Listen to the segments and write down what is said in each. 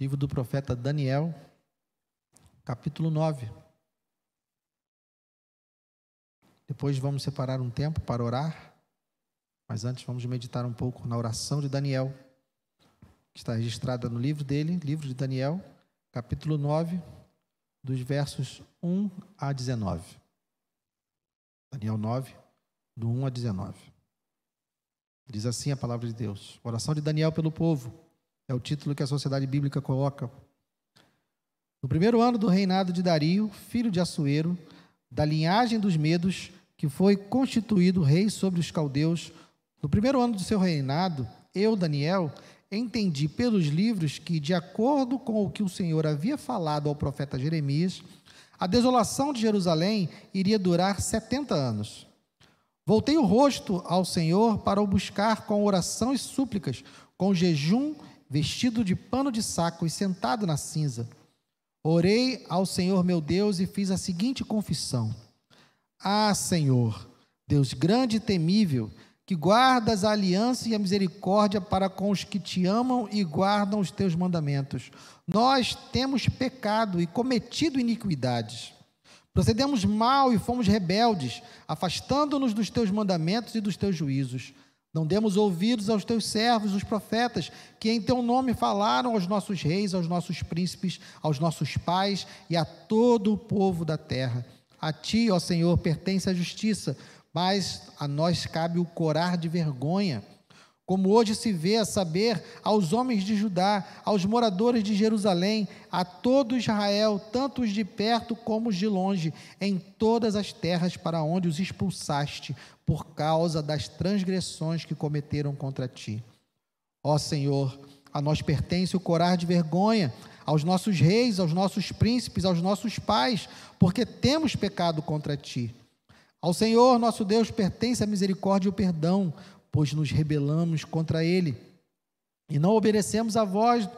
Livro do profeta Daniel, capítulo 9. Depois vamos separar um tempo para orar, mas antes vamos meditar um pouco na oração de Daniel, que está registrada no livro dele, livro de Daniel, capítulo 9, dos versos 1 a 19. Daniel 9, do 1 a 19. Diz assim a palavra de Deus: Oração de Daniel pelo povo. É o título que a Sociedade Bíblica coloca. No primeiro ano do reinado de Dario, filho de Assuero, da linhagem dos Medos, que foi constituído rei sobre os caldeus, no primeiro ano do seu reinado, eu, Daniel, entendi pelos livros que, de acordo com o que o Senhor havia falado ao profeta Jeremias, a desolação de Jerusalém iria durar 70 anos. Voltei o rosto ao Senhor para o buscar com oração e súplicas, com jejum vestido de pano de saco e sentado na cinza. Orei ao Senhor meu Deus e fiz a seguinte confissão: Ah, Senhor, Deus grande e temível, que guardas a aliança e a misericórdia para com os que te amam e guardam os teus mandamentos. Nós temos pecado e cometido iniquidades. Procedemos mal e fomos rebeldes, afastando-nos dos teus mandamentos e dos teus juízos. Não demos ouvidos aos teus servos, os profetas, que em teu nome falaram aos nossos reis, aos nossos príncipes, aos nossos pais e a todo o povo da terra. A ti, ó Senhor, pertence a justiça, mas a nós cabe o corar de vergonha como hoje se vê a saber aos homens de Judá, aos moradores de Jerusalém, a todo Israel, tanto os de perto como os de longe, em todas as terras para onde os expulsaste, por causa das transgressões que cometeram contra ti. Ó Senhor, a nós pertence o corar de vergonha, aos nossos reis, aos nossos príncipes, aos nossos pais, porque temos pecado contra ti. Ao Senhor, nosso Deus, pertence a misericórdia e o perdão, pois nos rebelamos contra ele e não obedecemos a voz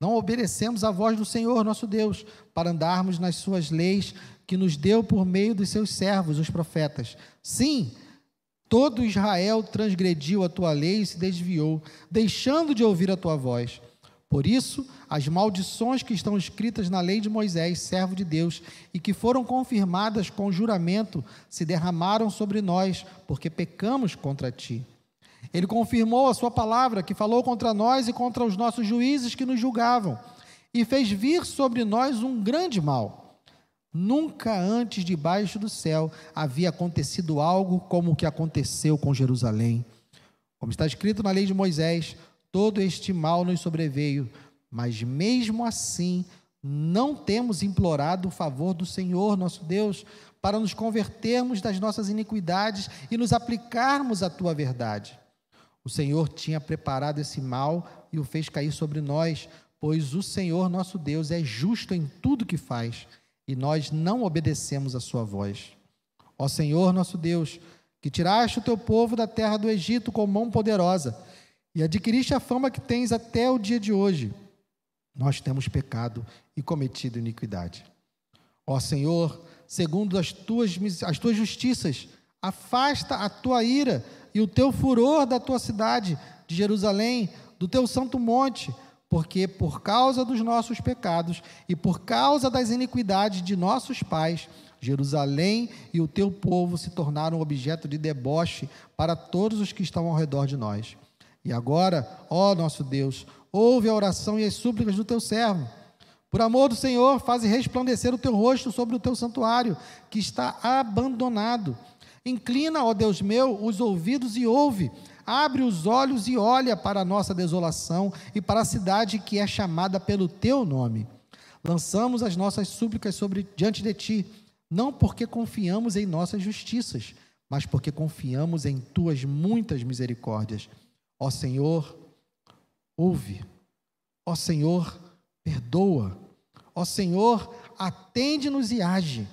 não obedecemos a voz do Senhor nosso Deus para andarmos nas suas leis que nos deu por meio dos seus servos os profetas. Sim, todo Israel transgrediu a tua lei e se desviou, deixando de ouvir a tua voz. Por isso, as maldições que estão escritas na lei de Moisés, servo de Deus, e que foram confirmadas com juramento, se derramaram sobre nós, porque pecamos contra ti. Ele confirmou a sua palavra, que falou contra nós e contra os nossos juízes que nos julgavam, e fez vir sobre nós um grande mal. Nunca antes debaixo do céu havia acontecido algo como o que aconteceu com Jerusalém. Como está escrito na lei de Moisés, todo este mal nos sobreveio, mas mesmo assim não temos implorado o favor do Senhor nosso Deus para nos convertermos das nossas iniquidades e nos aplicarmos à tua verdade. O Senhor tinha preparado esse mal e o fez cair sobre nós, pois o Senhor nosso Deus é justo em tudo que faz e nós não obedecemos a sua voz. Ó Senhor nosso Deus, que tiraste o teu povo da terra do Egito com mão poderosa e adquiriste a fama que tens até o dia de hoje, nós temos pecado e cometido iniquidade. Ó Senhor, segundo as tuas, as tuas justiças, afasta a tua ira e o teu furor da tua cidade, de Jerusalém, do teu santo monte, porque por causa dos nossos pecados e por causa das iniquidades de nossos pais, Jerusalém e o teu povo se tornaram objeto de deboche para todos os que estão ao redor de nós. E agora, ó nosso Deus, ouve a oração e as súplicas do teu servo. Por amor do Senhor, faze resplandecer o teu rosto sobre o teu santuário, que está abandonado Inclina, ó Deus meu, os ouvidos e ouve. Abre os olhos e olha para a nossa desolação e para a cidade que é chamada pelo teu nome. Lançamos as nossas súplicas sobre diante de ti, não porque confiamos em nossas justiças, mas porque confiamos em tuas muitas misericórdias. Ó Senhor, ouve. Ó Senhor, perdoa. Ó Senhor, atende-nos e age.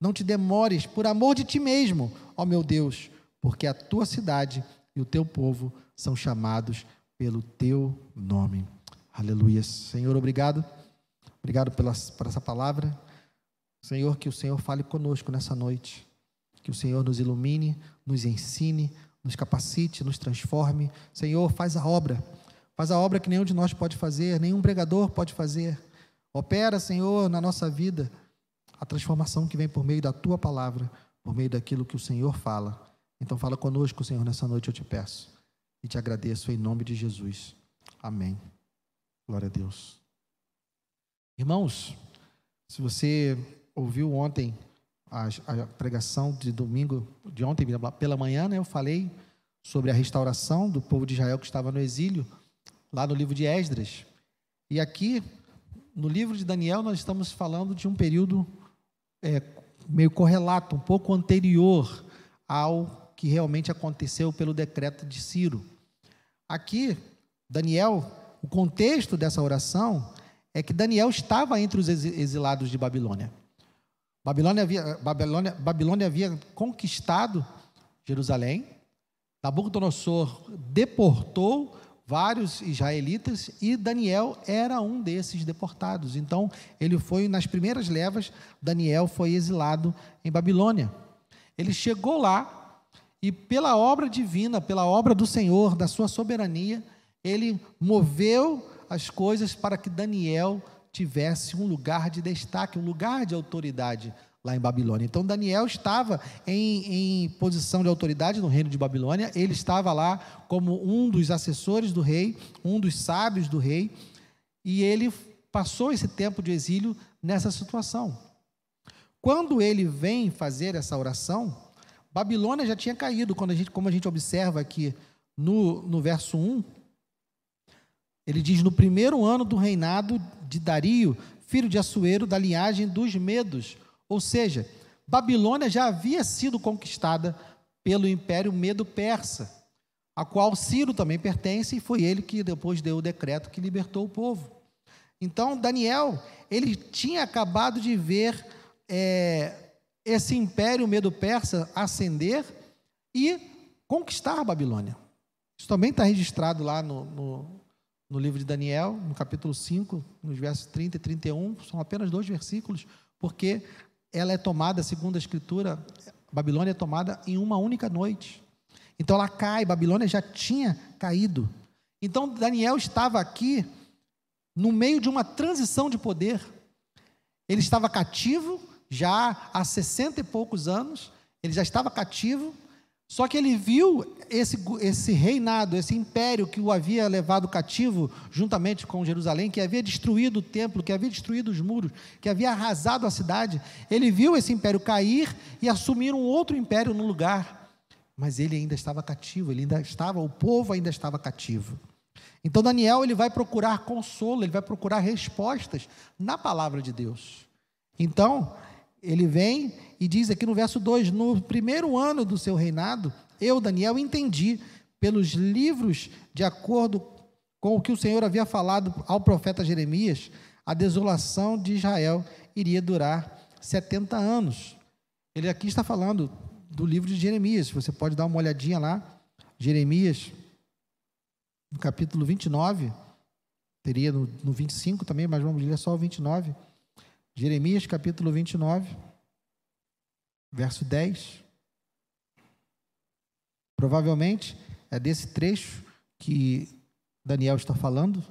Não te demores, por amor de ti mesmo, ó meu Deus, porque a tua cidade e o teu povo são chamados pelo teu nome. Aleluia. Senhor, obrigado. Obrigado pela, por essa palavra. Senhor, que o Senhor fale conosco nessa noite. Que o Senhor nos ilumine, nos ensine, nos capacite, nos transforme. Senhor, faz a obra. Faz a obra que nenhum de nós pode fazer, nenhum pregador pode fazer. Opera, Senhor, na nossa vida a transformação que vem por meio da tua palavra, por meio daquilo que o Senhor fala. Então, fala conosco, Senhor, nessa noite eu te peço e te agradeço em nome de Jesus. Amém. Glória a Deus. Irmãos, se você ouviu ontem a, a, pregação de domingo, de ontem pela manhã, né, eu falei sobre a restauração do povo de Israel que estava no exílio, lá no livro de Esdras. E aqui, no livro de Daniel, nós estamos falando de um período é, meio correlato, um pouco anterior ao que realmente aconteceu pelo decreto de Ciro. Aqui, Daniel, o contexto dessa oração é que Daniel estava entre os exilados de Babilônia. Babilônia havia, Babilônia, Babilônia havia conquistado Jerusalém, Nabucodonosor deportou vários israelitas e Daniel era um desses deportados. Então, ele foi nas primeiras levas, Daniel foi exilado em Babilônia. Ele chegou lá e pela obra divina, pela obra do Senhor, da sua soberania, ele moveu as coisas para que Daniel tivesse um lugar de destaque, um lugar de autoridade lá em Babilônia. Então Daniel estava em, em, posição de autoridade no reino de Babilônia, ele estava lá como um dos assessores do rei, um dos sábios do rei, e ele passou esse tempo de exílio nessa situação. Quando ele vem fazer essa oração, Babilônia já tinha caído, quando a gente, como a gente observa aqui no, no verso 1, ele diz: No primeiro ano do reinado de Dario, filho de Assuero, da linhagem dos Medos, ou seja, Babilônia já havia sido conquistada pelo Império Medo-Persa, a qual Ciro também pertence, e foi ele que depois deu o decreto que libertou o povo. Então, Daniel, ele tinha acabado de ver é, esse Império Medo-Persa ascender e conquistar a Babilônia. Isso também está registrado lá no, no, no livro de Daniel, no capítulo 5, nos versos 30 e 31, são apenas dois versículos, porque ela é tomada, segundo a Escritura, Babilônia é tomada em uma única noite. Então ela cai, Babilônia já tinha caído. Então Daniel estava aqui no meio de uma transição de poder. Ele estava cativo já há sessenta e poucos anos, ele já estava cativo, só que ele viu esse, esse reinado, esse império que o havia levado cativo, juntamente com Jerusalém, que havia destruído o templo, que havia destruído os muros, que havia arrasado a cidade. Ele viu esse império cair e assumir um outro império no lugar. Mas ele ainda estava cativo, ele ainda estava, o povo ainda estava cativo. Então Daniel ele vai procurar consolo, ele vai procurar respostas na palavra de Deus. Então, ele vem e diz aqui no verso 2: No primeiro ano do seu reinado, eu, Daniel, entendi pelos livros, de acordo com o que o Senhor havia falado ao profeta Jeremias, a desolação de Israel iria durar 70 anos. Ele aqui está falando do livro de Jeremias, você pode dar uma olhadinha lá, Jeremias, no capítulo 29, teria no, no 25 também, mas vamos ler só o 29. Jeremias capítulo 29, verso 10. Provavelmente é desse trecho que Daniel está falando.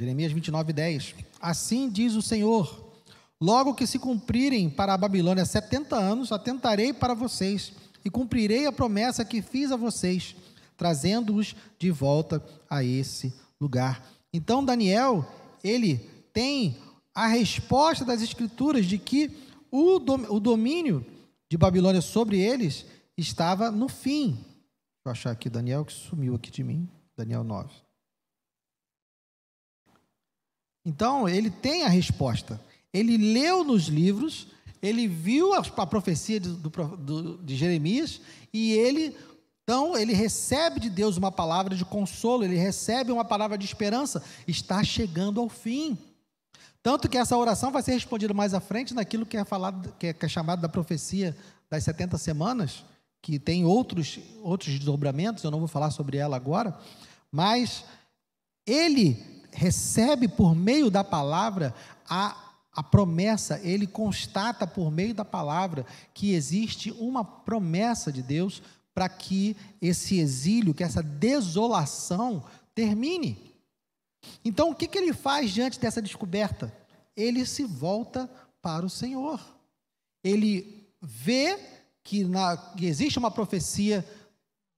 Jeremias 29, 10. Assim diz o Senhor: Logo que se cumprirem para a Babilônia setenta anos, atentarei para vocês e cumprirei a promessa que fiz a vocês trazendo-os de volta a esse lugar. Então, Daniel, ele tem a resposta das Escrituras de que o domínio de Babilônia sobre eles estava no fim. Deixa eu achar aqui Daniel, que sumiu aqui de mim. Daniel 9. Então, ele tem a resposta. Ele leu nos livros, ele viu a, profecia de, do, de Jeremias e ele então, ele recebe de Deus uma palavra de consolo, ele recebe uma palavra de esperança, está chegando ao fim. Tanto que essa oração vai ser respondida mais à frente naquilo que é falado, que é, chamado da profecia das 70 semanas, que tem outros, outros desdobramentos, eu não vou falar sobre ela agora, mas ele recebe por meio da palavra a A promessa, ele constata por meio da palavra que existe uma promessa de Deus para que esse exílio, que essa desolação termine. Então, o que, que ele faz diante dessa descoberta? Ele se volta para o Senhor. Ele vê que, na, que existe uma profecia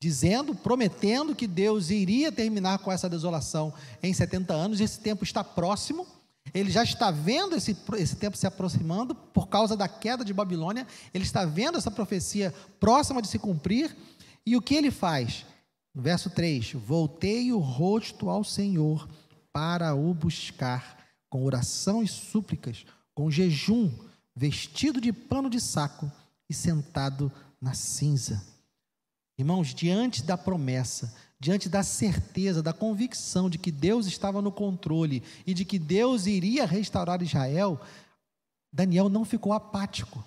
dizendo, prometendo que Deus iria terminar com essa desolação em 70 anos, esse tempo está próximo, ele já está vendo esse, esse tempo se aproximando por causa da queda de Babilônia, ele está vendo essa profecia próxima de se cumprir, e o que ele faz? Verso 3: Voltei o rosto ao Senhor para o buscar, com oração e súplicas, com jejum, vestido de pano de saco e sentado na cinza. Irmãos, diante da promessa, diante da certeza, da convicção de que Deus estava no controle e de que Deus iria restaurar Israel, Daniel não ficou apático.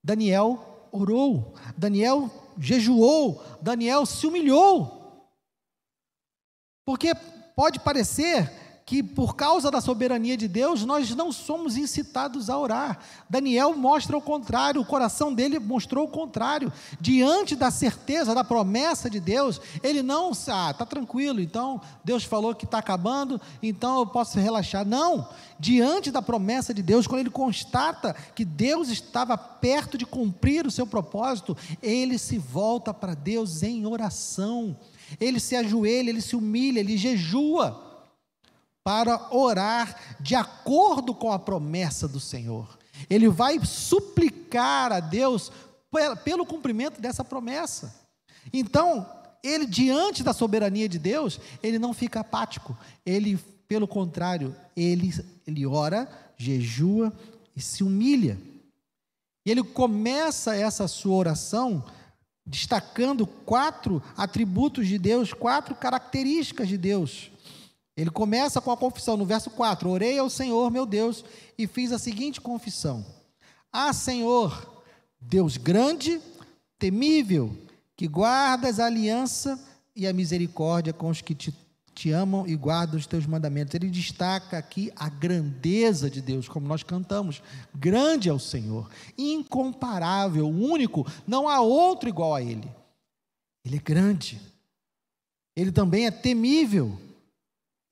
Daniel orou, Daniel jejuou, Daniel se humilhou. Porque pode parecer que por causa da soberania de Deus, nós não somos incitados a orar. Daniel mostra o contrário, o coração dele mostrou o contrário. Diante da certeza, da promessa de Deus, ele não, ah, está tranquilo, então Deus falou que está acabando, então eu posso relaxar. Não, diante da promessa de Deus, quando ele constata que Deus estava perto de cumprir o seu propósito, ele se volta para Deus em oração. Ele se ajoelha, ele se humilha, ele jejua para orar de acordo com a promessa do Senhor. Ele vai suplicar a Deus pelo cumprimento dessa promessa. Então, ele diante da soberania de Deus, ele não fica apático. Ele, pelo contrário, ele ele ora, jejua e se humilha. E ele começa essa sua oração destacando quatro atributos de Deus, quatro características de Deus. Ele começa com a confissão no verso 4: Orei ao Senhor meu Deus e fiz a seguinte confissão: Ah, Senhor, Deus grande, temível, que guardas a aliança e a misericórdia com os que te, te amam e guardam os teus mandamentos. Ele destaca aqui a grandeza de Deus, como nós cantamos. Grande é o Senhor, incomparável, único, não há outro igual a Ele. Ele é grande. Ele também é temível.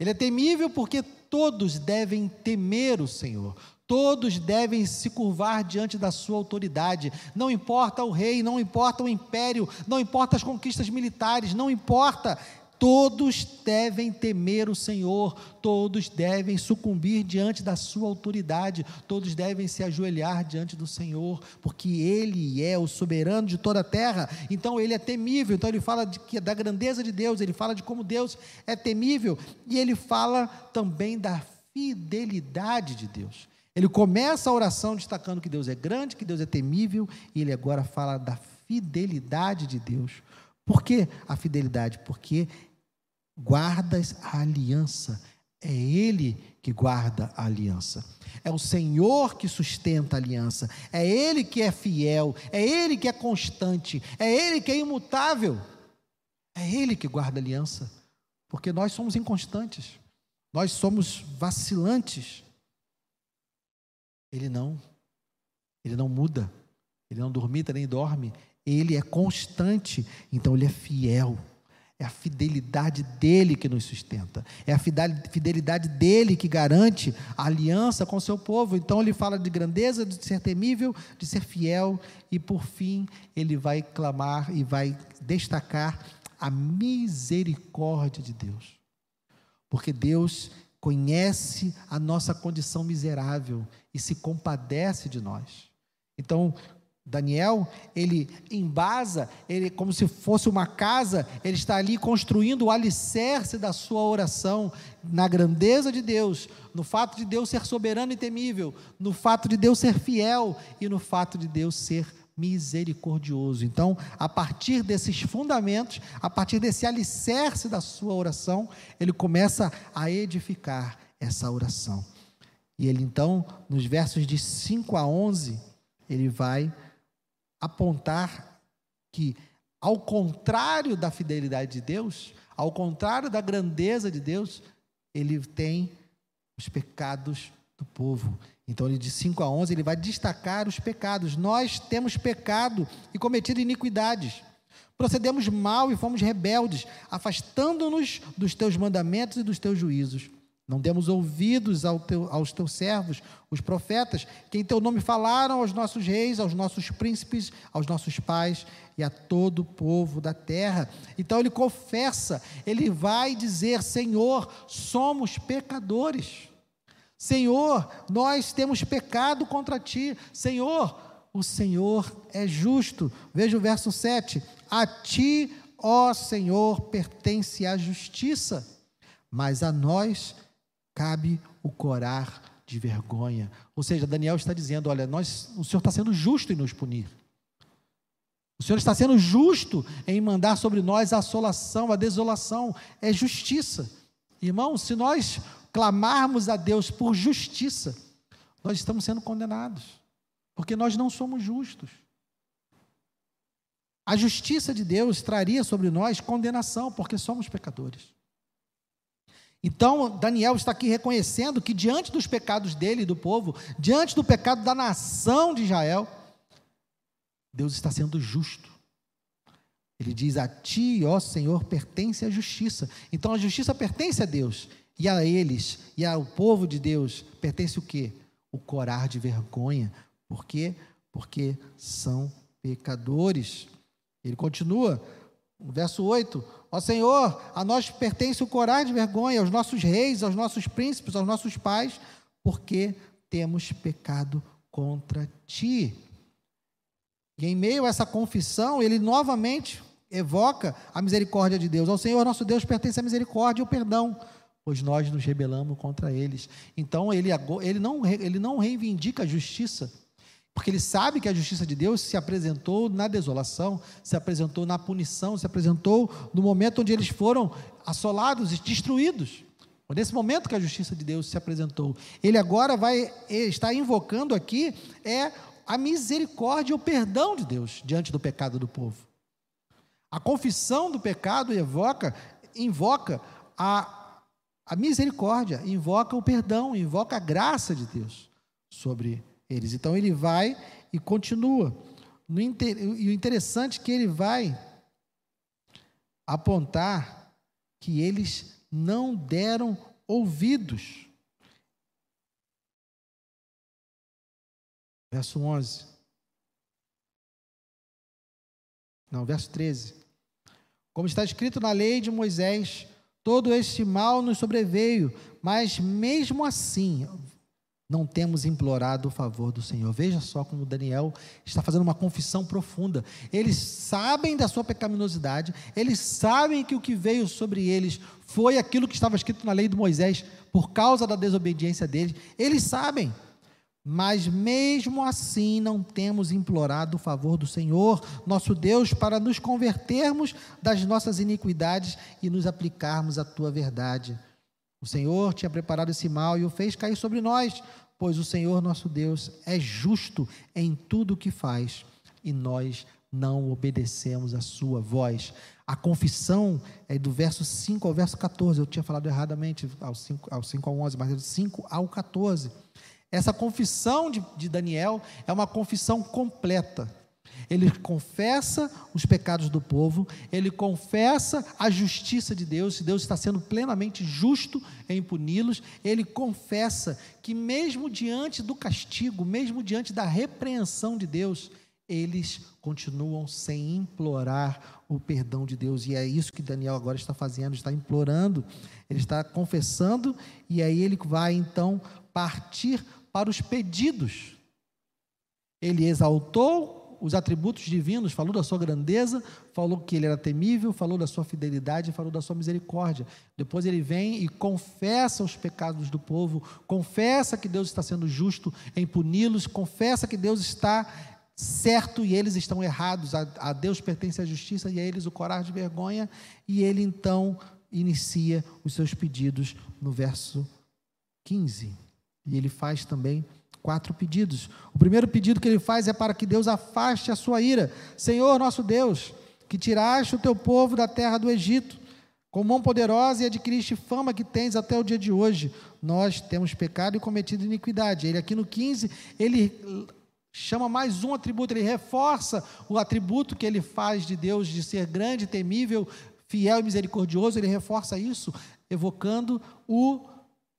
Ele é temível porque todos devem temer o Senhor. Todos devem se curvar diante da sua autoridade. Não importa o rei, não importa o império, não importa as conquistas militares, não importa Todos devem temer o Senhor, todos devem sucumbir diante da sua autoridade, todos devem se ajoelhar diante do Senhor, porque Ele é o soberano de toda a terra, então Ele é temível. Então ele fala de, da grandeza de Deus, ele fala de como Deus é temível, e ele fala também da fidelidade de Deus. Ele começa a oração destacando que Deus é grande, que Deus é temível, e ele agora fala da fidelidade de Deus. Por que a fidelidade? Porque guardas a aliança. É Ele que guarda a aliança. É o Senhor que sustenta a aliança. É Ele que é fiel. É Ele que é constante. É Ele que é imutável. É Ele que guarda a aliança. Porque nós somos inconstantes. Nós somos vacilantes. Ele não. Ele não muda. Ele não dormita nem dorme. Ele é constante. Então ele é fiel. É a fidelidade dele que nos sustenta. É a fidelidade dele que garante a aliança com o seu povo. Então ele fala de grandeza, de ser temível, de ser fiel e por fim ele vai clamar e vai destacar a misericórdia de Deus. Porque Deus conhece a nossa condição miserável e se compadece de nós. Então, Daniel, ele embasa, ele como se fosse uma casa, ele está ali construindo o alicerce da sua oração na grandeza de Deus, no fato de Deus ser soberano e temível, no fato de Deus ser fiel e no fato de Deus ser misericordioso. Então, a partir desses fundamentos, a partir desse alicerce da sua oração, ele começa a edificar essa oração. E ele então, nos versos de 5 a 11, ele vai apontar que, ao contrário da fidelidade de Deus, ao contrário da grandeza de Deus, ele tem os pecados do povo. Então, ele de 5 a 11, ele vai destacar os pecados. Nós temos pecado e cometido iniquidades. Procedemos mal e fomos rebeldes, afastando-nos dos teus mandamentos e dos teus juízos. Não demos ouvidos ao teu, aos teus servos, os profetas, que em teu nome falaram aos nossos reis, aos nossos príncipes, aos nossos pais e a todo o povo da terra. Então ele confessa, ele vai dizer: Senhor, somos pecadores. Senhor, nós temos pecado contra ti. Senhor, o Senhor é justo. Veja o verso 7. A ti, ó Senhor, pertence a justiça, mas a nós cabe o corar de vergonha. Ou seja, Daniel está dizendo: olha, nós, o Senhor está sendo justo em nos punir. O Senhor está sendo justo em mandar sobre nós a assolação, a desolação. É justiça. Irmão, se nós clamarmos a Deus por justiça, nós estamos sendo condenados, porque nós não somos justos. A justiça de Deus traria sobre nós condenação, porque somos pecadores. Então, Daniel está aqui reconhecendo que diante dos pecados dele e do povo, diante do pecado da nação de Israel, Deus está sendo justo. Ele diz: A ti, ó Senhor, pertence a justiça. Então a justiça pertence a Deus. E a eles, e ao povo de Deus, pertence o quê? O corar de vergonha. Por quê? Porque são pecadores. Ele continua, verso 8: Ó Senhor, a nós pertence o corar de vergonha, aos nossos reis, aos nossos príncipes, aos nossos pais, porque temos pecado contra ti. E em meio a essa confissão, ele novamente evoca a misericórdia de Deus. Ao Senhor nosso Deus pertence a misericórdia e o perdão, pois nós nos rebelamos contra eles. Então ele, ele, não, ele não reivindica a justiça, porque ele sabe que a justiça de Deus se apresentou na desolação, se apresentou na punição, se apresentou no momento onde eles foram assolados e destruídos. Nesse momento que a justiça de Deus se apresentou, ele agora vai estar invocando aqui é a misericórdia e o perdão de Deus diante do pecado do povo. A confissão do pecado evoca, invoca a, a misericórdia, invoca o perdão, invoca a graça de Deus sobre eles. Então ele vai e continua. No, e o interessante é que ele vai apontar que eles não deram ouvidos. Verso 11. Não, verso 13. Como está escrito na lei de Moisés, todo este mal nos sobreveio, mas mesmo assim, não temos implorado o favor do Senhor. Veja só como Daniel está fazendo uma confissão profunda. Eles sabem da sua pecaminosidade, eles sabem que o que veio sobre eles foi aquilo que estava escrito na lei de Moisés por causa da desobediência deles. Eles sabem. Mas mesmo assim não temos implorado o favor do Senhor, nosso Deus, para nos convertermos das nossas iniquidades e nos aplicarmos à tua verdade. O Senhor tinha preparado esse mal e o fez cair sobre nós, pois o Senhor nosso Deus é justo em tudo o que faz e nós não obedecemos a sua voz. A confissão é do verso 5 ao verso 14. Eu tinha falado erradamente ao 5, ao 5 ao 11, mas é do 5 ao 14. Essa confissão de, de Daniel é uma confissão completa. Ele confessa os pecados do povo, ele confessa a justiça de Deus, se Deus está sendo plenamente justo em puni-los, ele confessa que, mesmo diante do castigo, mesmo diante da repreensão de Deus, eles continuam sem implorar o perdão de Deus, e é isso que Daniel agora está fazendo, está implorando, ele está confessando, e aí ele vai então partir para os pedidos. Ele exaltou os atributos divinos, falou da sua grandeza, falou que ele era temível, falou da sua fidelidade, falou da sua misericórdia. Depois ele vem e confessa os pecados do povo, confessa que Deus está sendo justo em puni-los, confessa que Deus está certo e eles estão errados. A, a Deus pertence a justiça e a eles o coragem de vergonha. E ele então inicia os seus pedidos no verso 15. E ele faz também quatro pedidos. O primeiro pedido que ele faz é para que Deus afaste a sua ira. Senhor, nosso Deus, que tiraste o teu povo da terra do Egito, com mão poderosa e adquiriste fama que tens até o dia de hoje. Nós temos pecado e cometido iniquidade. Ele aqui no 15, ele chama mais um atributo, ele reforça o atributo que ele faz de Deus de ser grande, temível, fiel e misericordioso, ele reforça isso, evocando o,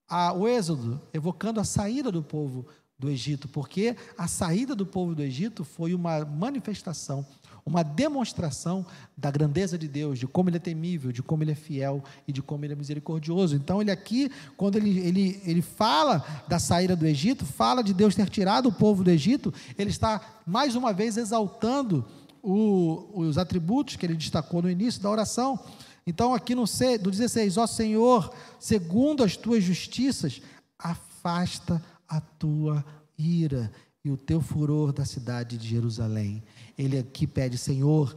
a, o êxodo, evocando a saída do povo do Egito, porque a saída do povo do Egito foi uma manifestação uma demonstração da grandeza de Deus, de como Ele é temível, de como Ele é fiel e de como Ele é misericordioso. Então, ele aqui, quando ele, ele, ele fala da saída do Egito, fala de Deus ter tirado o povo do Egito, ele está mais uma vez exaltando o, os atributos que ele destacou no início da oração. Então, aqui no, no 16, ó Senhor, segundo as tuas justiças, afasta a tua ira e o teu furor da cidade de Jerusalém. Ele aqui pede: Senhor,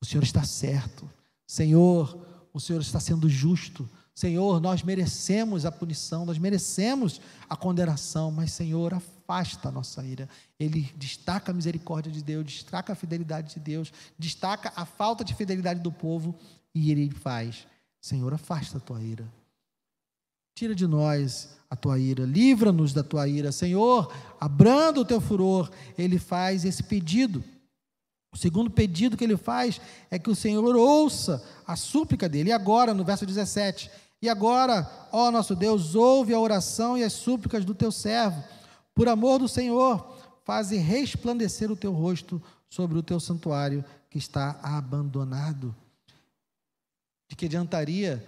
o Senhor está certo. Senhor, o Senhor está sendo justo. Senhor, nós merecemos a punição, nós merecemos a condenação, mas Senhor, afasta a nossa ira. Ele destaca a misericórdia de Deus, destaca a fidelidade de Deus, destaca a falta de fidelidade do povo e ele faz: Senhor, afasta a tua ira. Tira de nós a tua ira, livra-nos da tua ira. Senhor, abranda o teu furor. Ele faz esse pedido. O segundo pedido que ele faz é que o Senhor ouça a súplica dele. E agora, no verso 17: E agora, ó nosso Deus, ouve a oração e as súplicas do teu servo. Por amor do Senhor, faze resplandecer o teu rosto sobre o teu santuário que está abandonado. De que adiantaria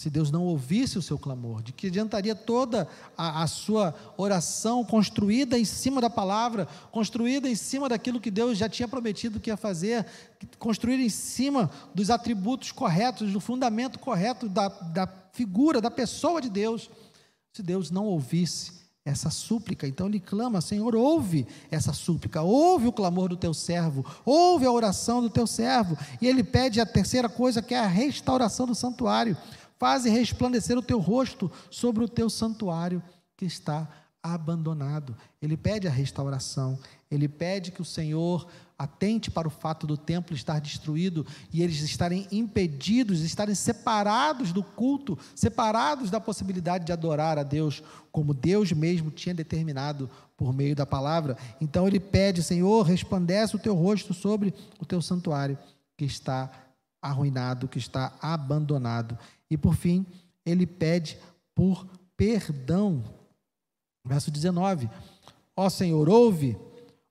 se Deus não ouvisse o seu clamor? De que adiantaria toda a, a, sua oração construída em cima da palavra, construída em cima daquilo que Deus já tinha prometido que ia fazer, construída em cima dos atributos corretos, do fundamento correto da, da figura, da pessoa de Deus, se Deus não ouvisse essa súplica. Então ele clama: Senhor, ouve essa súplica, ouve o clamor do teu servo, ouve a oração do teu servo. E ele pede a terceira coisa, que é a restauração do santuário. Faze resplandecer o teu rosto sobre o teu santuário que está abandonado. Ele pede a restauração, ele pede que o Senhor atente para o fato do templo estar destruído e eles estarem impedidos, estarem separados do culto, separados da possibilidade de adorar a Deus, como Deus mesmo tinha determinado por meio da palavra. Então ele pede, Senhor, resplandece o teu rosto sobre o teu santuário que está arruinado, que está abandonado. E por fim, ele pede por perdão. Verso 19: Ó Senhor, ouve,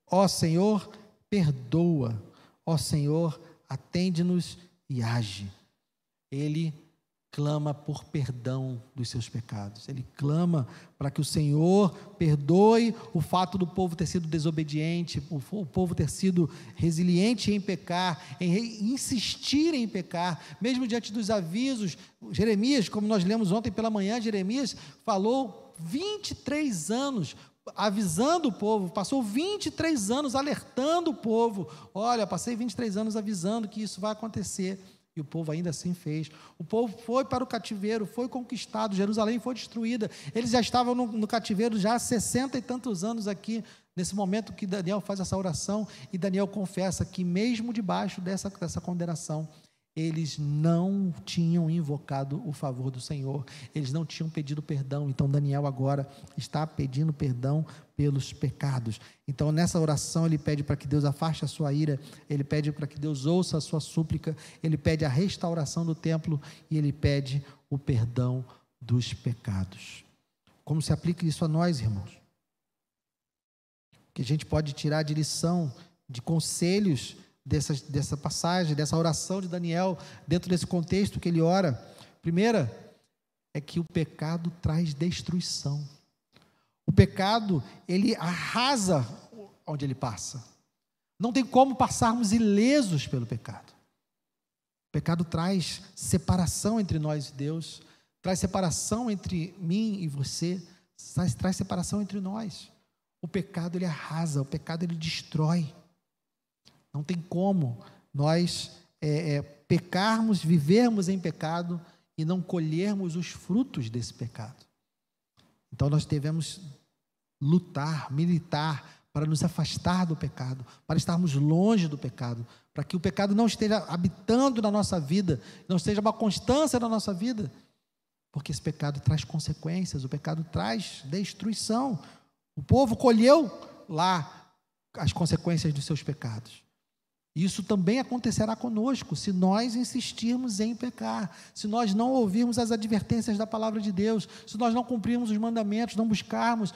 ó Senhor, perdoa, ó Senhor, atende-nos e age. Ele clama por perdão dos seus pecados. Ele clama para que o Senhor perdoe o fato do povo ter sido desobediente, o povo ter sido resiliente em pecar, em insistir em pecar, mesmo diante dos avisos. Jeremias, como nós lemos ontem pela manhã, Jeremias falou 23 anos avisando o povo, passou 23 anos alertando o povo. Olha, passei 23 anos avisando que isso vai acontecer. E o povo ainda assim fez. O povo foi para o cativeiro, foi conquistado, Jerusalém foi destruída. Eles já estavam no, no cativeiro já há sessenta e tantos anos aqui, nesse momento que Daniel faz essa oração, e Daniel confessa que, mesmo debaixo dessa, dessa condenação, eles não tinham invocado o favor do Senhor, eles não tinham pedido perdão. Então, Daniel agora está pedindo perdão pelos pecados. Então, nessa oração, ele pede para que Deus afaste a sua ira, ele pede para que Deus ouça a sua súplica, ele pede a restauração do templo e ele pede o perdão dos pecados. Como se aplica isso a nós, irmãos? Que a gente pode tirar de lição, de conselhos dessa, dessa passagem, dessa oração de Daniel, dentro desse contexto que ele ora. Primeira é que o pecado traz destruição. O pecado, ele arrasa onde ele passa. Não tem como passarmos ilesos pelo pecado. O pecado traz separação entre nós e Deus, traz separação entre mim e você, traz, traz separação entre nós. O pecado ele arrasa, o pecado ele destrói. Não tem como nós é, é, pecarmos, vivermos em pecado e não colhermos os frutos desse pecado. Então nós devemos lutar, militar para nos afastar do pecado, para estarmos longe do pecado, para que o pecado não esteja habitando na nossa vida, não esteja uma constância na nossa vida, porque esse pecado traz consequências, o pecado traz destruição. O povo colheu lá as consequências dos seus pecados. Isso também acontecerá conosco se nós insistirmos em pecar, se nós não ouvirmos as advertências da palavra de Deus, se nós não cumprirmos os mandamentos, não buscarmos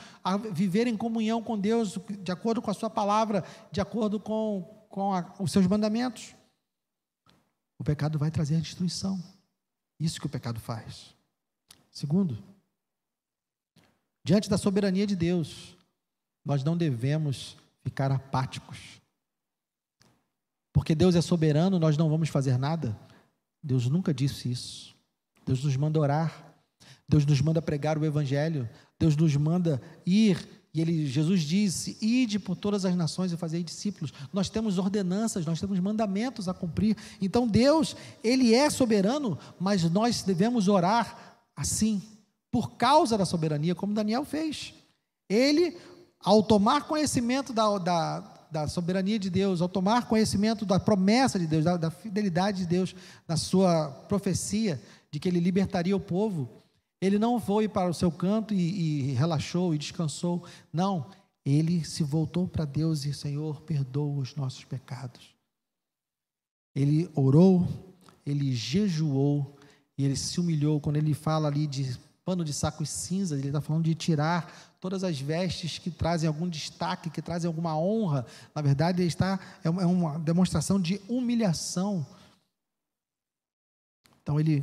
viver em comunhão com Deus de acordo com a Sua palavra, de acordo com, com a, os seus mandamentos. O pecado vai trazer a destruição. Isso que o pecado faz. Segundo, diante da soberania de Deus, nós não devemos ficar apáticos porque Deus é soberano, nós não vamos fazer nada. Deus nunca disse isso. Deus nos manda orar. Deus nos manda pregar o evangelho. Deus nos manda ir e ele, Jesus disse: Ide por todas as nações e fazei discípulos. Nós temos ordenanças, nós temos mandamentos a cumprir. Então Deus, Ele é soberano, mas nós devemos orar assim, por causa da soberania, como Daniel fez. Ele, ao tomar conhecimento da, da, da soberania de Deus, ao tomar conhecimento da promessa de Deus, da, da fidelidade de Deus na sua profecia de que ele libertaria o povo, ele não foi para o seu canto e, e relaxou e descansou. Não, ele se voltou para Deus e, Senhor, perdoa os nossos pecados. Ele orou, ele jejuou e ele se humilhou. Quando ele fala ali de pano de saco e cinzas, ele está falando de tirar todas as vestes que trazem algum destaque, que trazem alguma honra, na verdade, está, é, é uma demonstração de humilhação. Então, ele,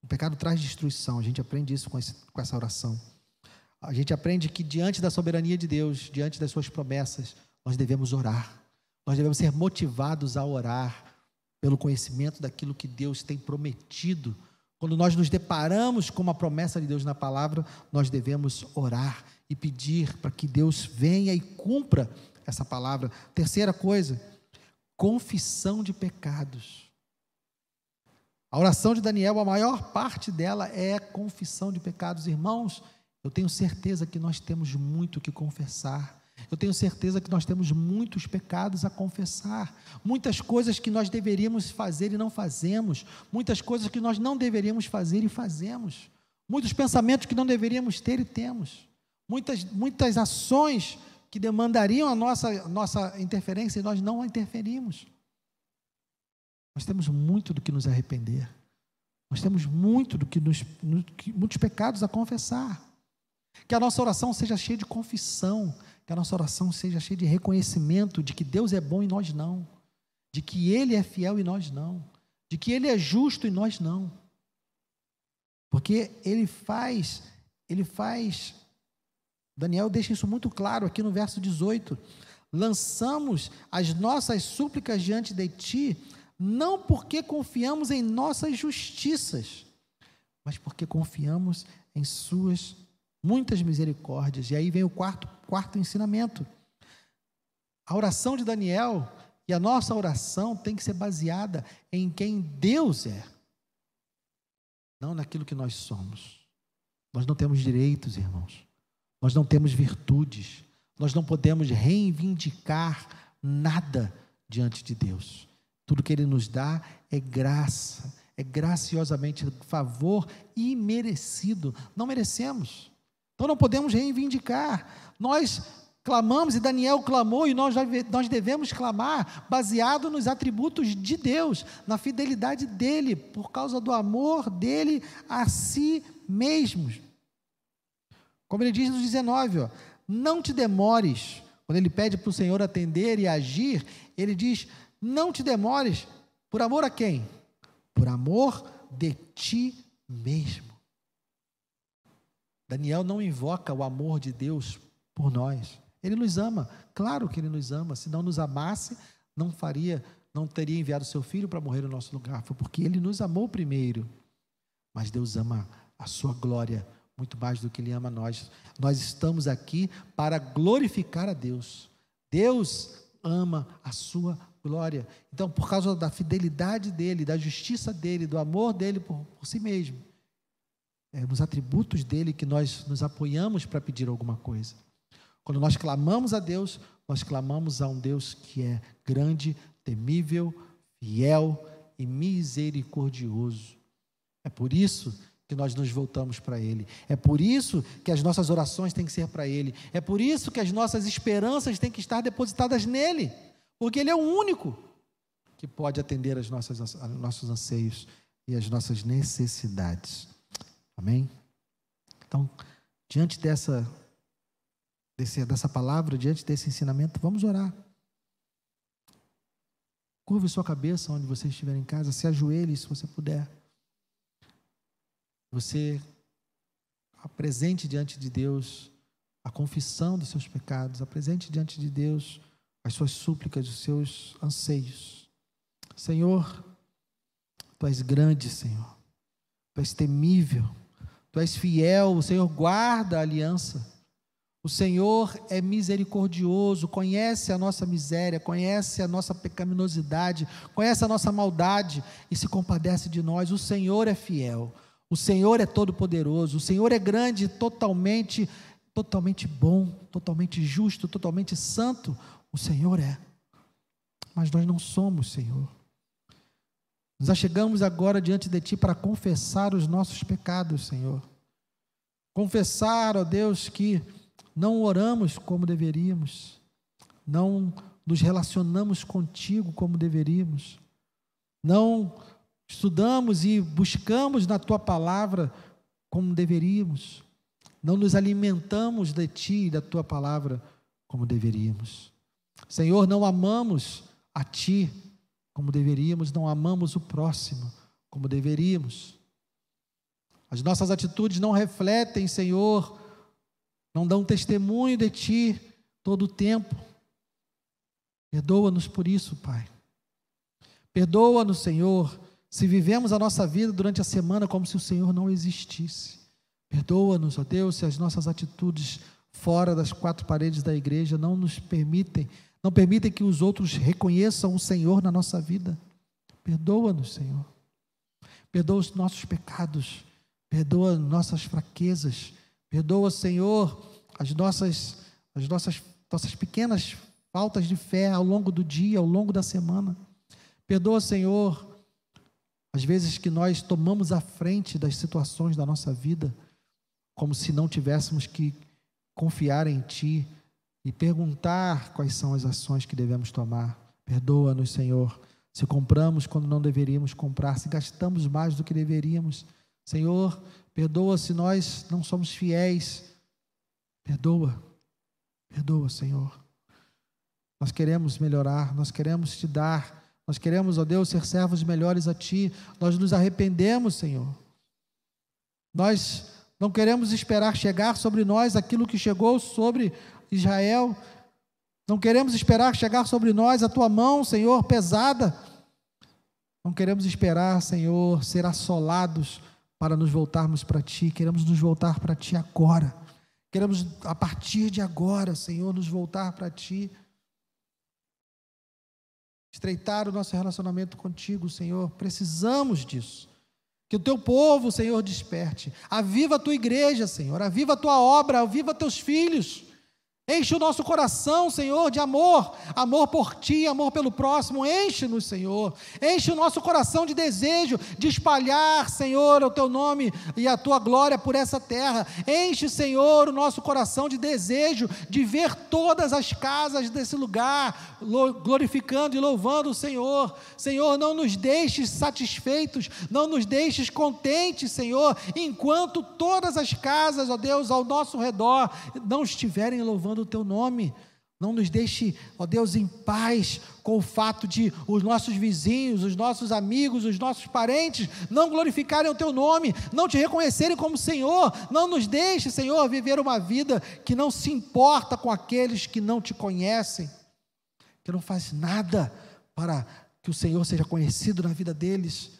o pecado traz destruição, a gente aprende isso com, esse, com essa oração. A gente aprende que diante da soberania de Deus, diante das suas promessas, nós devemos orar. Nós devemos ser motivados a orar pelo conhecimento daquilo que Deus tem prometido quando nós nos deparamos com uma promessa de Deus na palavra, nós devemos orar e pedir para que Deus venha e cumpra essa palavra. Terceira coisa, confissão de pecados. A oração de Daniel, a maior parte dela é confissão de pecados. Irmãos, eu tenho certeza que nós temos muito que confessar. Eu tenho certeza que nós temos muitos pecados a confessar, muitas coisas que nós deveríamos fazer e não fazemos, muitas coisas que nós não deveríamos fazer e fazemos, muitos pensamentos que não deveríamos ter e temos, muitas, muitas ações que demandariam a nossa, nossa interferência e nós não interferimos. Nós temos muito do que nos arrepender, nós temos muito do que nos, muitos pecados a confessar. Que a nossa oração seja cheia de confissão, que a nossa oração seja cheia de reconhecimento de que Deus é bom e nós não, de que Ele é fiel e nós não, de que Ele é justo e nós não. Porque Ele faz, Ele faz, Daniel deixa isso muito claro aqui no verso 18: lançamos as nossas súplicas diante de Ti, não porque confiamos em nossas justiças, mas porque confiamos em Suas muitas misericórdias. E aí vem o quarto, quarto ensinamento. A oração de Daniel e a nossa oração tem que ser baseada em quem Deus é, não naquilo que nós somos. Nós não temos direitos, irmãos. Nós não temos virtudes. Nós não podemos reivindicar nada diante de Deus. Tudo que Ele nos dá é graça, é graciosamente favor imerecido. Não merecemos. Então não podemos reivindicar. Nós clamamos, e Daniel clamou, e nós, nós devemos clamar baseado nos atributos de Deus, na fidelidade dele, por causa do amor dele a si mesmo. Como ele diz no 19, ó, não te demores. Quando ele pede para o Senhor atender e agir, ele diz: não te demores, por amor a quem? Por amor de ti mesmo. Daniel não invoca o amor de Deus por nós. Ele nos ama, claro que ele nos ama. Se não nos amasse, não faria, não teria enviado seu filho para morrer no nosso lugar. Foi porque ele nos amou primeiro. Mas Deus ama a sua glória muito mais do que ele ama nós. Nós estamos aqui para glorificar a Deus. Deus ama a sua glória. Então, por causa da fidelidade dele, da justiça dele, do amor dele por, por si mesmo, é nos atributos dele que nós nos apoiamos para pedir alguma coisa. Quando nós clamamos a Deus, nós clamamos a um Deus que é grande, temível, fiel e misericordioso. É por isso que nós nos voltamos para Ele. É por isso que as nossas orações têm que ser para Ele. É por isso que as nossas esperanças têm que estar depositadas nele. Porque Ele é o único que pode atender as nossas, os nossos anseios e as nossas necessidades. Amém? Então, diante dessa, desse, dessa palavra, diante desse ensinamento, vamos orar. Curve sua cabeça onde você estiver em casa, se ajoelhe se você puder. Você apresente diante de Deus a confissão dos seus pecados, apresente diante de Deus as suas súplicas, os seus anseios. Senhor, Tu és grande, Senhor. Tu és temível. Tu és fiel. O Senhor guarda a aliança. O Senhor é misericordioso, conhece a nossa miséria, conhece a nossa pecaminosidade, conhece a nossa maldade e se compadece de nós. O Senhor é fiel. O Senhor é todo-poderoso, o Senhor é grande, totalmente, totalmente bom, totalmente justo, totalmente santo. O Senhor é. Mas nós não somos, Senhor. Nos achegamos agora diante de Ti para confessar os nossos pecados, Senhor. Confessar, ó Deus, que não oramos como deveríamos, não nos relacionamos contigo como deveríamos, não estudamos e buscamos na tua palavra como deveríamos, não nos alimentamos de ti e da tua palavra como deveríamos. Senhor, não amamos a ti como deveríamos, não amamos o próximo como deveríamos. As nossas atitudes não refletem, Senhor, não dão testemunho de ti todo o tempo. Perdoa-nos por isso, Pai. Perdoa-nos, Senhor, se vivemos a nossa vida durante a semana como se o Senhor não existisse. Perdoa-nos, ó Deus, se as nossas atitudes fora das quatro paredes da igreja não nos permitem, não permitem que os outros reconheçam o Senhor na nossa vida. Perdoa-nos, Senhor. Perdoa os nossos pecados, perdoa nossas fraquezas, perdoa, Senhor, as nossas as nossas nossas pequenas faltas de fé ao longo do dia, ao longo da semana. Perdoa, Senhor, às vezes que nós tomamos a frente das situações da nossa vida, como se não tivéssemos que confiar em Ti e perguntar quais são as ações que devemos tomar. Perdoa-nos, Senhor, se compramos quando não deveríamos comprar, se gastamos mais do que deveríamos. Senhor, perdoa se nós não somos fiéis. Perdoa, perdoa, Senhor. Nós queremos melhorar, nós queremos te dar nós queremos, ó Deus, ser servos melhores a Ti. Nós nos arrependemos, Senhor. Nós não queremos esperar chegar sobre nós aquilo que chegou sobre Israel. Não queremos esperar chegar sobre nós a Tua mão, Senhor, pesada. Não queremos esperar, Senhor, ser assolados para nos voltarmos para Ti. Queremos nos voltar para Ti agora. Queremos, a partir de agora, Senhor, nos voltar para Ti estreitar o nosso relacionamento contigo, Senhor. Precisamos disso. Que o teu povo, Senhor, desperte. Aviva a tua igreja, Senhor. Aviva a tua obra, aviva teus filhos. Enche o nosso coração, Senhor, de amor, amor por ti, amor pelo próximo. Enche-nos, Senhor. Enche o nosso coração de desejo de espalhar, Senhor, o teu nome e a tua glória por essa terra. Enche, Senhor, o nosso coração de desejo de ver todas as casas desse lugar glorificando e louvando o Senhor. Senhor, não nos deixes satisfeitos, não nos deixes contentes, Senhor, enquanto todas as casas, ó Deus, ao nosso redor não estiverem louvando o teu nome. Não nos deixe, ó Deus, em paz com o fato de os nossos vizinhos, os nossos amigos, os nossos parentes não glorificarem o teu nome, não te reconhecerem como Senhor. Não nos deixe, Senhor, viver uma vida que não se importa com aqueles que não te conhecem, que não faz nada para que o Senhor seja conhecido na vida deles.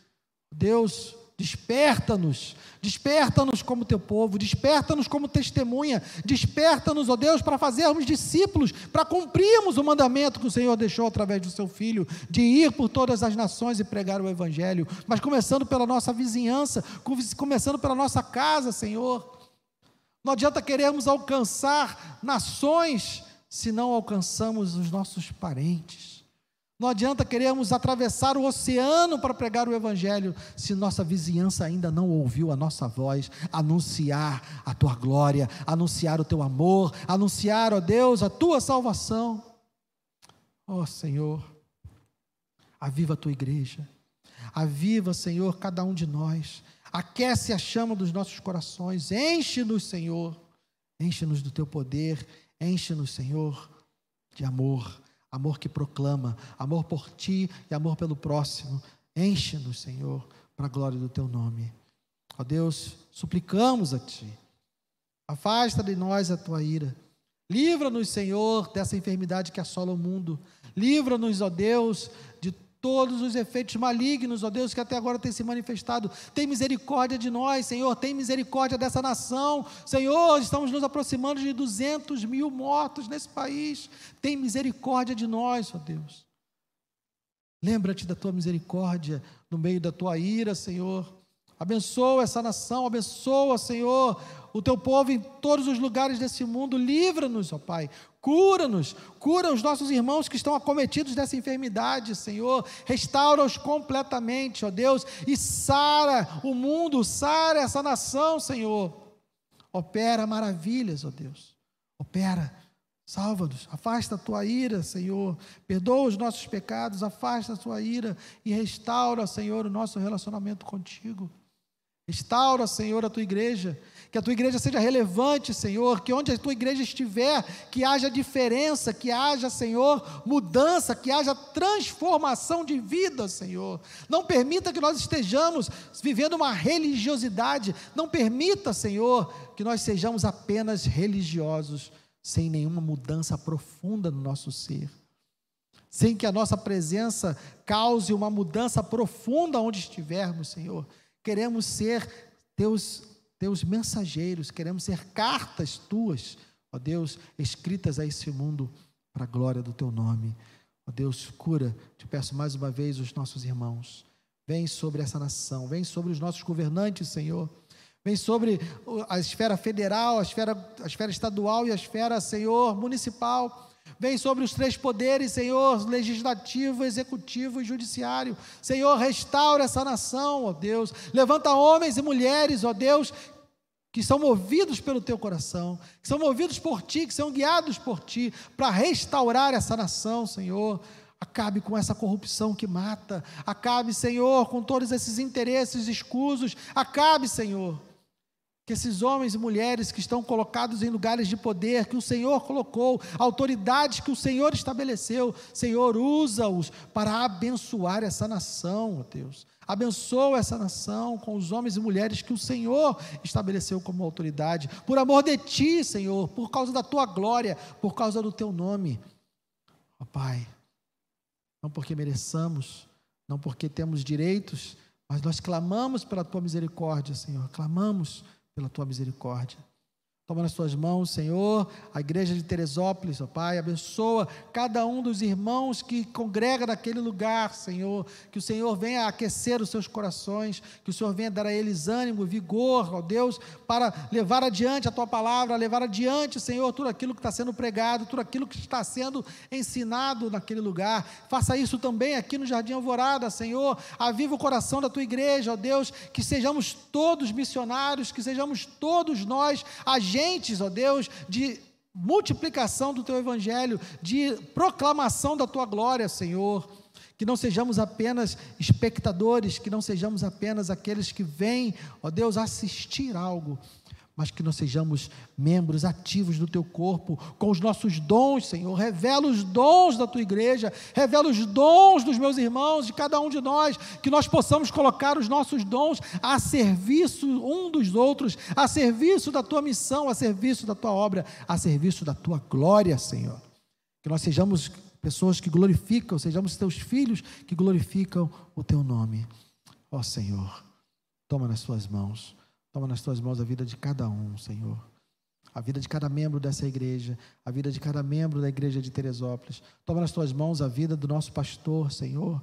Deus, Desperta-nos, desperta-nos como teu povo, desperta-nos como testemunha, desperta-nos, ó Deus, para fazermos discípulos, para cumprirmos o mandamento que o Senhor deixou através do seu Filho, de ir por todas as nações e pregar o Evangelho, mas começando pela nossa vizinhança, começando pela nossa casa, Senhor. Não adianta querermos alcançar nações se não alcançamos os nossos parentes. Não adianta querermos atravessar o oceano para pregar o Evangelho, se nossa vizinhança ainda não ouviu a nossa voz, anunciar a tua glória, anunciar o teu amor, anunciar, ó Deus, a tua salvação. Ó Senhor, aviva a tua igreja, aviva, Senhor, cada um de nós, aquece a chama dos nossos corações, enche-nos, Senhor, enche-nos do teu poder, enche-nos, Senhor, de amor amor que proclama, amor por ti e amor pelo próximo. Enche-nos, Senhor, para a glória do teu nome. Ó Deus, suplicamos a ti. Afasta de nós a tua ira. Livra-nos, Senhor, dessa enfermidade que assola o mundo. Livra-nos, ó Deus, de todos os efeitos malignos, ó Deus, que até agora tem se manifestado. Tem misericórdia de nós, Senhor, tem misericórdia dessa nação. Senhor, estamos nos aproximando de 200 mil mortos nesse país. Tem misericórdia de nós, ó Deus. Lembra-te da tua misericórdia no meio da tua ira, Senhor. Abençoa essa nação, abençoa, Senhor, o teu povo em todos os lugares desse mundo. Livra-nos, ó Pai. Cura-nos, cura os nossos irmãos que estão acometidos dessa enfermidade, Senhor. Restaura-os completamente, ó Deus, e sara o mundo, sara essa nação, Senhor. Opera maravilhas, ó Deus. Opera, salva-nos, afasta a tua ira, Senhor. Perdoa os nossos pecados, afasta a tua ira e restaura, Senhor, o nosso relacionamento contigo. Restaura, Senhor, a tua igreja. Que a tua igreja seja relevante, Senhor. Que onde a tua igreja estiver, que haja diferença, que haja, Senhor, mudança, que haja transformação de vida, Senhor. Não permita que nós estejamos vivendo uma religiosidade. Não permita, Senhor, que nós sejamos apenas religiosos, sem nenhuma mudança profunda no nosso ser. Sem que a nossa presença cause uma mudança profunda onde estivermos, Senhor queremos ser teus, teus mensageiros, queremos ser cartas tuas, ó Deus, escritas a esse mundo para a glória do teu nome. Ó Deus, cura, te peço mais uma vez os nossos irmãos. Vem sobre essa nação, vem sobre os nossos governantes, Senhor. Vem sobre a esfera federal, a esfera, a esfera estadual e a esfera, Senhor, municipal. Vem sobre os três poderes, Senhor, legislativo, executivo e judiciário. Senhor, restaura essa nação, ó Deus. Levanta homens e mulheres, ó Deus, que são movidos pelo teu coração, que são movidos por ti, que são guiados por ti, para restaurar essa nação, Senhor. Acabe com essa corrupção que mata. Acabe, Senhor, com todos esses interesses escusos. Acabe, Senhor que esses homens e mulheres que estão colocados em lugares de poder, que o Senhor colocou, autoridades que o Senhor estabeleceu, Senhor, usa-os para abençoar essa nação, Deus. Abençoa essa nação com os homens e mulheres que o Senhor estabeleceu como autoridade, por amor de Ti, Senhor, por causa da Tua glória, por causa do Teu nome. Ó Pai, não porque mereçamos, não porque temos direitos, mas nós clamamos pela Tua misericórdia, Senhor, clamamos pela tua misericórdia. Toma nas tuas mãos, Senhor, a igreja de Teresópolis, ó Pai, abençoa cada um dos irmãos que congrega naquele lugar, Senhor, que o Senhor venha aquecer os seus corações, que o Senhor venha dar a eles ânimo, vigor, ó Deus, para levar adiante a tua palavra, levar adiante, Senhor, tudo aquilo que está sendo pregado, tudo aquilo que está sendo ensinado naquele lugar. Faça isso também aqui no Jardim Alvorada, Senhor, aviva o coração da tua igreja, ó Deus, que sejamos todos missionários, que sejamos todos nós agentes agentes, ó Deus, de multiplicação do teu evangelho, de proclamação da tua glória, Senhor. Que não sejamos apenas espectadores, que não sejamos apenas aqueles que vêm, ó Deus, assistir algo, mas que nós sejamos membros ativos do teu corpo, com os nossos dons, Senhor. Revela os dons da tua igreja, revela os dons dos meus irmãos, de cada um de nós, que nós possamos colocar os nossos dons a serviço um dos outros, a serviço da tua missão, a serviço da tua obra, a serviço da tua glória, Senhor. Que nós sejamos pessoas que glorificam, sejamos teus filhos que glorificam o teu nome. Ó Senhor, toma nas tuas mãos Toma nas tuas mãos a vida de cada um, Senhor. A vida de cada membro dessa igreja, a vida de cada membro da igreja de Teresópolis. Toma nas tuas mãos a vida do nosso pastor, Senhor.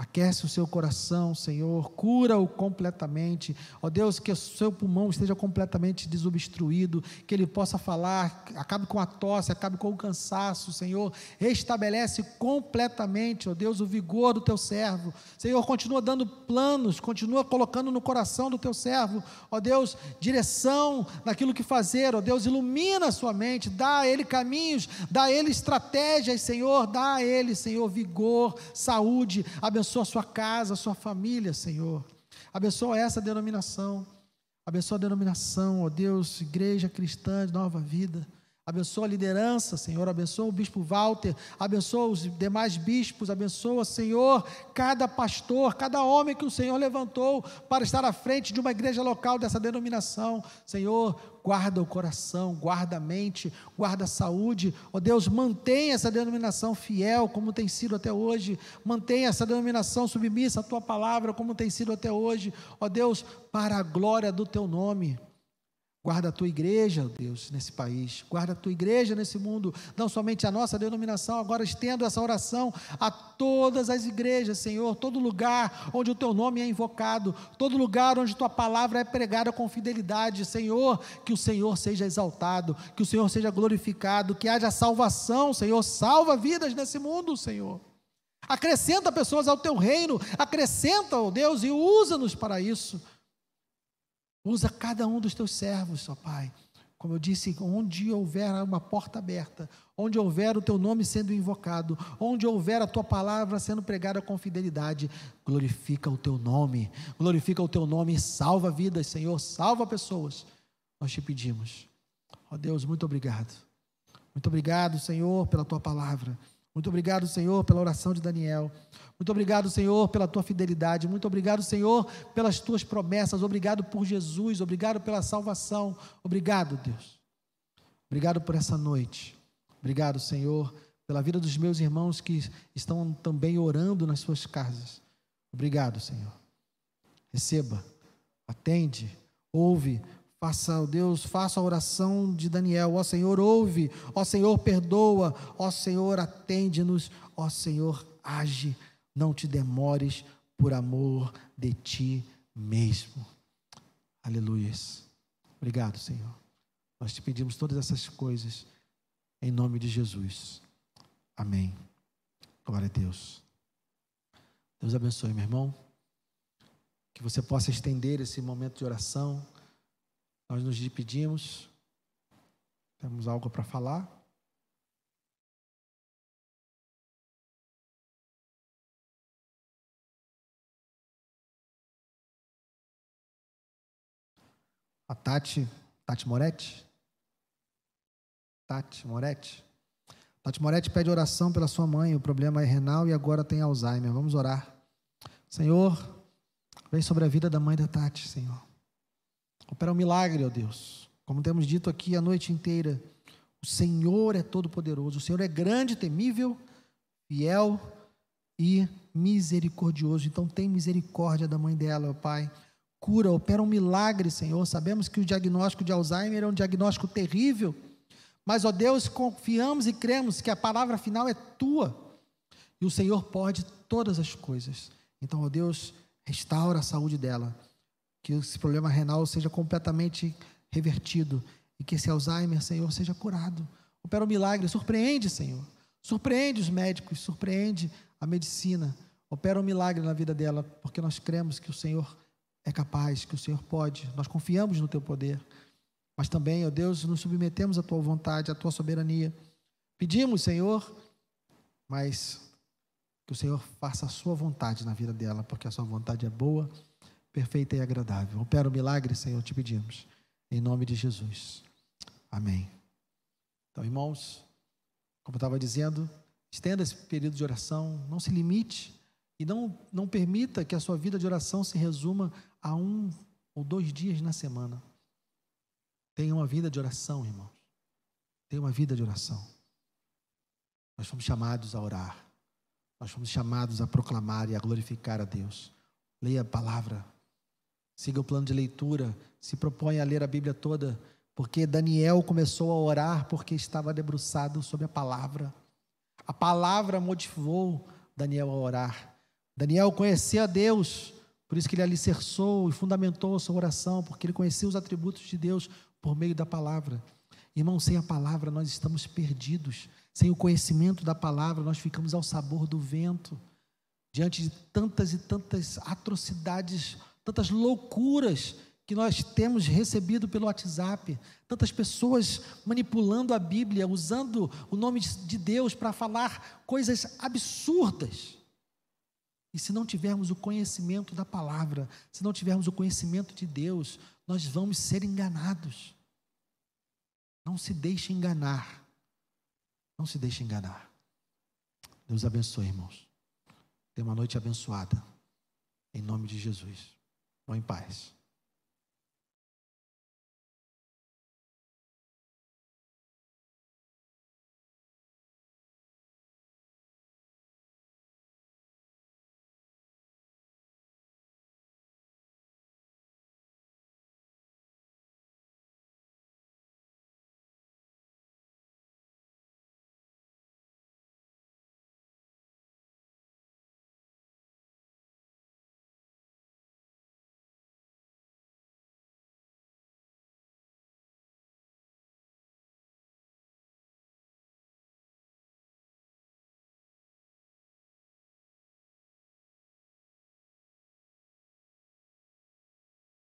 Aquece o seu coração, Senhor, cura-o completamente. Ó Deus, que o seu pulmão esteja completamente desobstruído, que ele possa falar, acabe com a tosse, acabe com o cansaço, Senhor. Restabelece completamente, ó Deus, o vigor do teu servo. Senhor, continua dando planos, continua colocando no coração do teu servo, ó Deus, direção naquilo que fazer, ó Deus, ilumina a sua mente, dá a ele caminhos, dá a ele estratégias, Senhor, dá a ele, Senhor, vigor, saúde, abençoa abençoa a sua casa, a sua família, Senhor. Abençoa essa denominação. Abençoa a denominação, ó Deus, Igreja Cristã de Nova Vida. Abençoa a liderança, Senhor. Abençoa o bispo Walter. Abençoa os demais bispos. Abençoa, Senhor, cada pastor, cada homem que o Senhor levantou para estar à frente de uma igreja local dessa denominação. Senhor, guarda o coração, guarda a mente, guarda a saúde. Ó oh Deus, mantenha essa denominação fiel, como tem sido até hoje. Mantenha essa denominação submissa à tua palavra, como tem sido até hoje. Ó oh Deus, para a glória do teu nome. Guarda a tua igreja, Deus, nesse país. Guarda a tua igreja nesse mundo. Não somente a nossa denominação, agora estendo essa oração a todas as igrejas, Senhor. Todo lugar onde o teu nome é invocado. Todo lugar onde tua palavra é pregada com fidelidade. Senhor, que o Senhor seja exaltado. Que o Senhor seja glorificado. Que haja salvação, Senhor. Salva vidas nesse mundo, Senhor. Acrescenta pessoas ao teu reino. Acrescenta, ó Deus, e usa-nos para isso. Usa cada um dos teus servos, ó Pai. Como eu disse, onde houver uma porta aberta, onde houver o teu nome sendo invocado, onde houver a tua palavra sendo pregada com fidelidade, glorifica o teu nome, glorifica o teu nome e salva vidas, Senhor, salva pessoas. Nós te pedimos. Ó Deus, muito obrigado. Muito obrigado, Senhor, pela tua palavra. Muito obrigado, Senhor, pela oração de Daniel. Muito obrigado, Senhor, pela tua fidelidade. Muito obrigado, Senhor, pelas tuas promessas. Obrigado por Jesus. Obrigado pela salvação. Obrigado, Deus. Obrigado por essa noite. Obrigado, Senhor, pela vida dos meus irmãos que estão também orando nas suas casas. Obrigado, Senhor. Receba, atende, ouve, Faça, Deus, faça a oração de Daniel. Ó Senhor, ouve. Ó Senhor, perdoa. Ó Senhor, atende-nos. Ó Senhor, age. Não te demores por amor de ti mesmo. Aleluia. Obrigado, Senhor. Nós te pedimos todas essas coisas em nome de Jesus. Amém. Glória a Deus. Deus abençoe, meu irmão. Que você possa estender esse momento de oração. Nós nos despedimos. Temos algo para falar? A Tati, Tati Moretti? Tati Moretti? Tati Moretti pede oração pela sua mãe, o problema é renal e agora tem Alzheimer. Vamos orar. Senhor, vem sobre a vida da mãe da Tati, Senhor. Opera um milagre, ó Deus. Como temos dito aqui a noite inteira, o Senhor é todo-poderoso, o Senhor é grande, temível, fiel e misericordioso. Então, tem misericórdia da mãe dela, ó Pai. Cura, opera um milagre, Senhor. Sabemos que o diagnóstico de Alzheimer é um diagnóstico terrível, mas, ó Deus, confiamos e cremos que a palavra final é tua e o Senhor pode todas as coisas. Então, ó Deus, restaura a saúde dela que esse problema renal seja completamente revertido e que esse Alzheimer, Senhor, seja curado. Opera um milagre, surpreende, Senhor. Surpreende os médicos, surpreende a medicina. Opera um milagre na vida dela, porque nós cremos que o Senhor é capaz, que o Senhor pode. Nós confiamos no teu poder. Mas também, ó Deus, nos submetemos à tua vontade, à tua soberania. Pedimos, Senhor, mas que o Senhor faça a sua vontade na vida dela, porque a sua vontade é boa perfeita e agradável. Opera o milagre, Senhor, te pedimos. Em nome de Jesus. Amém. Então, irmãos, como eu estava dizendo, estenda esse período de oração, não se limite e não, não permita que a sua vida de oração se resuma a um ou dois dias na semana. Tenha uma vida de oração, irmãos. Tenha uma vida de oração. Nós fomos chamados a orar. Nós fomos chamados a proclamar e a glorificar a Deus. Leia a palavra, siga o plano de leitura, se propõe a ler a Bíblia toda, porque Daniel começou a orar porque estava debruçado sobre a palavra. A palavra motivou Daniel a orar. Daniel conhecia Deus, por isso que ele alicerçou e fundamentou a sua oração, porque ele conhecia os atributos de Deus por meio da palavra. Irmão, sem a palavra nós estamos perdidos. Sem o conhecimento da palavra nós ficamos ao sabor do vento. Diante de tantas e tantas atrocidades, tantas loucuras que nós temos recebido pelo WhatsApp, tantas pessoas manipulando a Bíblia, usando o nome de Deus para falar coisas absurdas. E se não tivermos o conhecimento da palavra, se não tivermos o conhecimento de Deus, nós vamos ser enganados. Não se deixe enganar. Não se deixe enganar. Deus abençoe, irmãos. Tenha uma noite abençoada. Em nome de Jesus. Vão em paz.